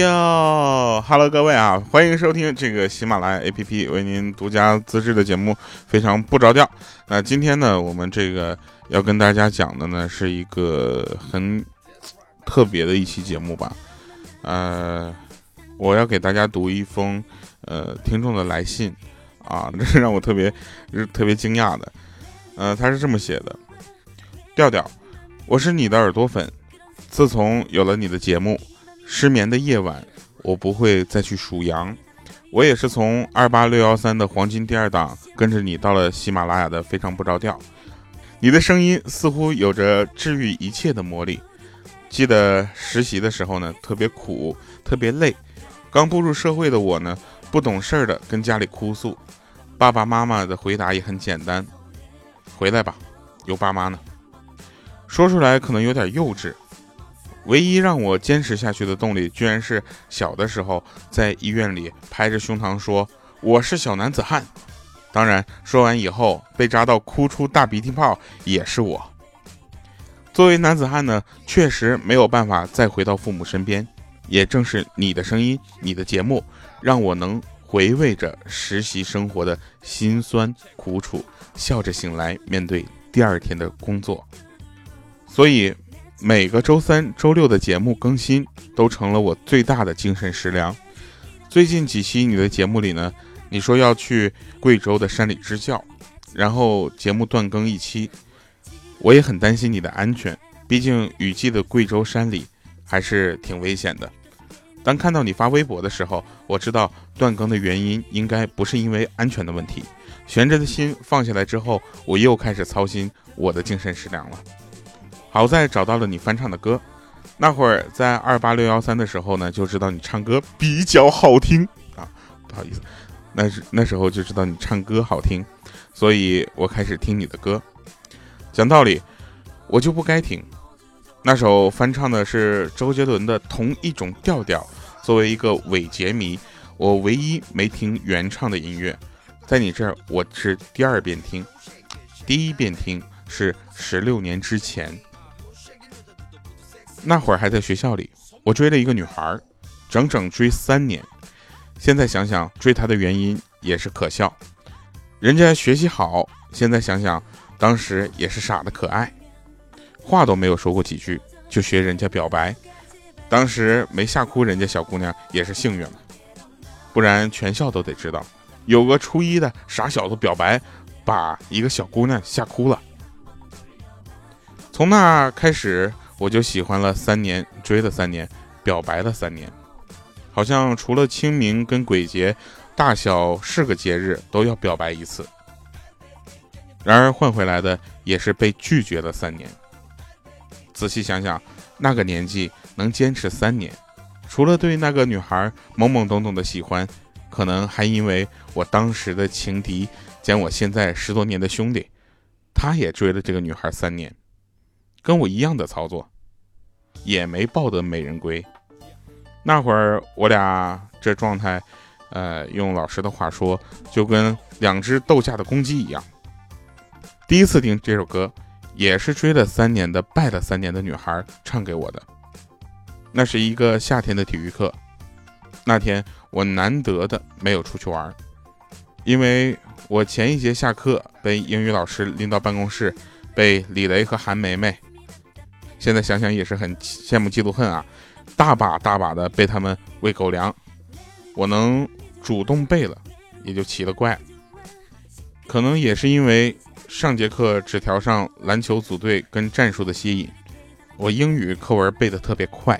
哟，Hello，各位啊，欢迎收听这个喜马拉雅 APP 为您独家自制的节目，非常不着调。那今天呢，我们这个要跟大家讲的呢，是一个很特别的一期节目吧。呃，我要给大家读一封呃听众的来信啊，这是让我特别特别惊讶的。呃，他是这么写的：调调，我是你的耳朵粉，自从有了你的节目。失眠的夜晚，我不会再去数羊。我也是从二八六幺三的黄金第二档跟着你到了喜马拉雅的非常不着调。你的声音似乎有着治愈一切的魔力。记得实习的时候呢，特别苦，特别累。刚步入社会的我呢，不懂事儿的跟家里哭诉，爸爸妈妈的回答也很简单：回来吧，有爸妈呢。说出来可能有点幼稚。唯一让我坚持下去的动力，居然是小的时候在医院里拍着胸膛说我是小男子汉。当然，说完以后被扎到哭出大鼻涕泡也是我。作为男子汉呢，确实没有办法再回到父母身边。也正是你的声音，你的节目，让我能回味着实习生活的辛酸苦楚，笑着醒来面对第二天的工作。所以。每个周三、周六的节目更新都成了我最大的精神食粮。最近几期你的节目里呢，你说要去贵州的山里支教，然后节目断更一期，我也很担心你的安全。毕竟雨季的贵州山里还是挺危险的。当看到你发微博的时候，我知道断更的原因应该不是因为安全的问题。悬着的心放下来之后，我又开始操心我的精神食粮了。好在找到了你翻唱的歌，那会儿在二八六幺三的时候呢，就知道你唱歌比较好听啊，不好意思，那是那时候就知道你唱歌好听，所以我开始听你的歌。讲道理，我就不该听，那首翻唱的是周杰伦的同一种调调。作为一个伪杰迷，我唯一没听原唱的音乐，在你这儿我是第二遍听，第一遍听是十六年之前。那会儿还在学校里，我追了一个女孩，整整追三年。现在想想，追她的原因也是可笑。人家学习好，现在想想，当时也是傻的可爱，话都没有说过几句，就学人家表白。当时没吓哭人家小姑娘也是幸运了，不然全校都得知道，有个初一的傻小子表白，把一个小姑娘吓哭了。从那开始。我就喜欢了三年，追了三年，表白了三年，好像除了清明跟鬼节，大小是个节日都要表白一次。然而换回来的也是被拒绝了三年。仔细想想，那个年纪能坚持三年，除了对那个女孩懵懵懂懂的喜欢，可能还因为我当时的情敌兼我现在十多年的兄弟，他也追了这个女孩三年。跟我一样的操作，也没抱得美人归。那会儿我俩这状态，呃，用老师的话说，就跟两只斗架的公鸡一样。第一次听这首歌，也是追了三年的、拜了三年的女孩唱给我的。那是一个夏天的体育课，那天我难得的没有出去玩，因为我前一节下课被英语老师拎到办公室，被李雷和韩梅梅。现在想想也是很羡慕嫉妒恨啊，大把大把的被他们喂狗粮，我能主动背了，也就奇了怪。可能也是因为上节课纸条上篮球组队跟战术的吸引，我英语课文背得特别快，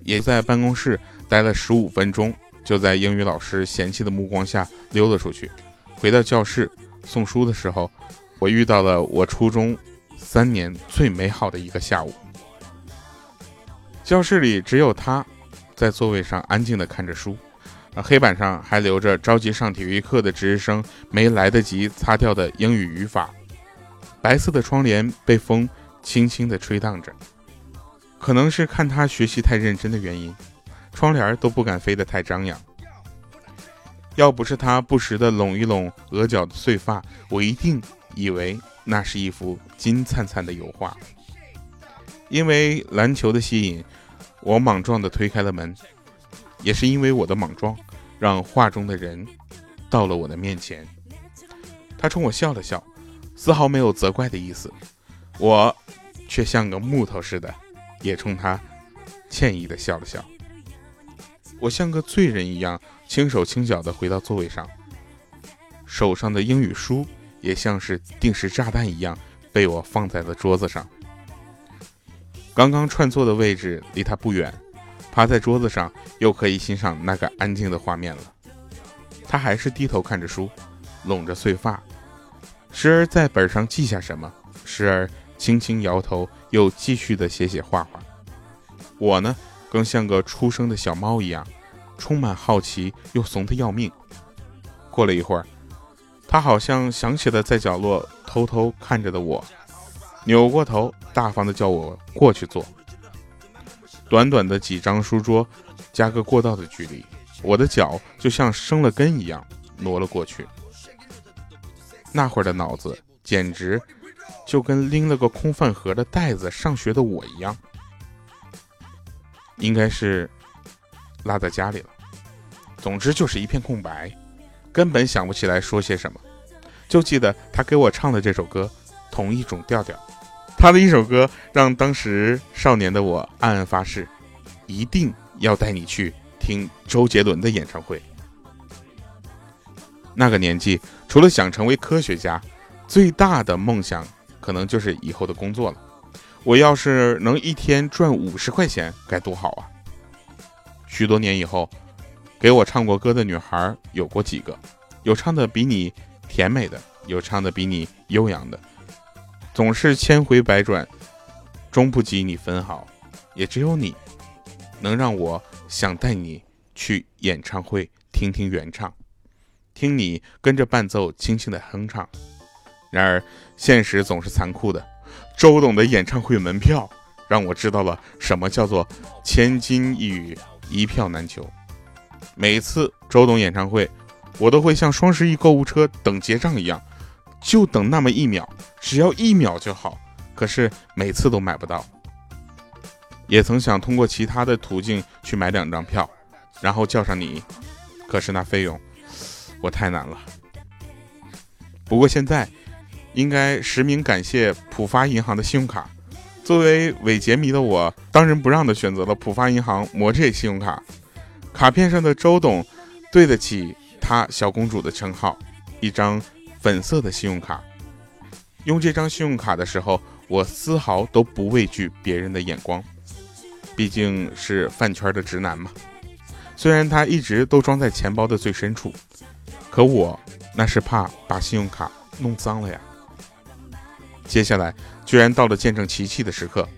也在办公室待了十五分钟，就在英语老师嫌弃的目光下溜了出去。回到教室送书的时候，我遇到了我初中。三年最美好的一个下午，教室里只有他，在座位上安静的看着书，而，黑板上还留着着急上体育课的值日生没来得及擦掉的英语语法，白色的窗帘被风轻轻的吹荡着，可能是看他学习太认真的原因，窗帘都不敢飞得太张扬。要不是他不时的拢一拢额角的碎发，我一定以为。那是一幅金灿灿的油画。因为篮球的吸引，我莽撞地推开了门。也是因为我的莽撞，让画中的人到了我的面前。他冲我笑了笑，丝毫没有责怪的意思。我却像个木头似的，也冲他歉意的笑了笑。我像个罪人一样，轻手轻脚的回到座位上，手上的英语书也像是定时炸弹一样被我放在了桌子上。刚刚串座的位置离他不远，趴在桌子上又可以欣赏那个安静的画面了。他还是低头看着书，拢着碎发，时而在本上记下什么，时而轻轻摇头，又继续的写写画画。我呢，更像个出生的小猫一样，充满好奇又怂得要命。过了一会儿，他好像想起了在角落偷偷看着的我。扭过头，大方的叫我过去坐。短短的几张书桌，加个过道的距离，我的脚就像生了根一样挪了过去。那会儿的脑子简直就跟拎了个空饭盒的袋子上学的我一样，应该是落在家里了。总之就是一片空白，根本想不起来说些什么，就记得他给我唱的这首歌，同一种调调。他的一首歌让当时少年的我暗暗发誓，一定要带你去听周杰伦的演唱会。那个年纪，除了想成为科学家，最大的梦想可能就是以后的工作了。我要是能一天赚五十块钱，该多好啊！许多年以后，给我唱过歌的女孩有过几个，有唱的比你甜美的，有唱的比你悠扬的。总是千回百转，终不及你分毫。也只有你，能让我想带你去演唱会听听原唱，听你跟着伴奏轻轻的哼唱。然而，现实总是残酷的。周董的演唱会门票让我知道了什么叫做千金一语，一票难求。每次周董演唱会，我都会像双十一购物车等结账一样。就等那么一秒，只要一秒就好。可是每次都买不到。也曾想通过其他的途径去买两张票，然后叫上你，可是那费用我太难了。不过现在应该实名感谢浦发银行的信用卡。作为伪杰迷的我，当仁不让的选择了浦发银行魔戒信用卡。卡片上的周董对得起他小公主的称号，一张。粉色的信用卡，用这张信用卡的时候，我丝毫都不畏惧别人的眼光，毕竟是饭圈的直男嘛。虽然它一直都装在钱包的最深处，可我那是怕把信用卡弄脏了呀。接下来居然到了见证奇迹的时刻，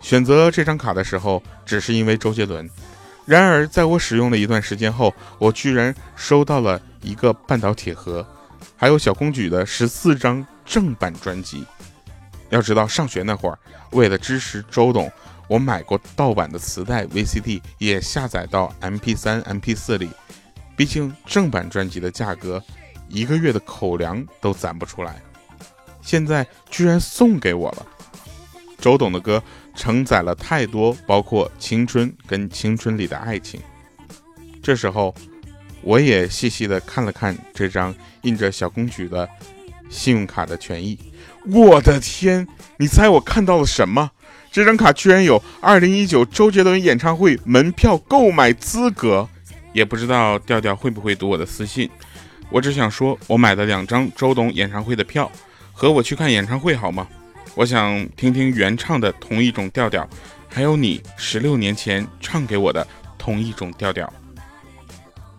选择这张卡的时候，只是因为周杰伦。然而在我使用了一段时间后，我居然收到了一个半岛铁盒。还有小公举的十四张正版专辑。要知道，上学那会儿，为了支持周董，我买过盗版的磁带、VCD，也下载到 MP3、MP4 里。毕竟正版专辑的价格，一个月的口粮都攒不出来。现在居然送给我了！周董的歌承载了太多，包括青春跟青春里的爱情。这时候。我也细细的看了看这张印着小公举的信用卡的权益，我的天！你猜我看到了什么？这张卡居然有二零一九周杰伦演唱会门票购买资格，也不知道调调会不会读我的私信。我只想说，我买了两张周董演唱会的票，和我去看演唱会好吗？我想听听原唱的同一种调调，还有你十六年前唱给我的同一种调调。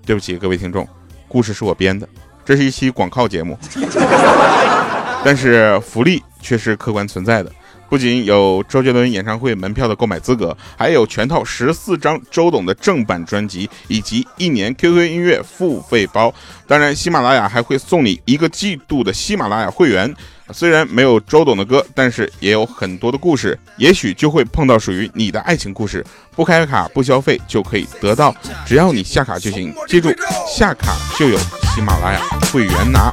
对不起，各位听众，故事是我编的，这是一期广告节目，但是福利却是客观存在的。不仅有周杰伦演唱会门票的购买资格，还有全套十四张周董的正版专辑，以及一年 QQ 音乐付费包。当然，喜马拉雅还会送你一个季度的喜马拉雅会员。虽然没有周董的歌，但是也有很多的故事，也许就会碰到属于你的爱情故事。不开卡不消费就可以得到，只要你下卡就行。记住，下卡就有喜马拉雅会员拿。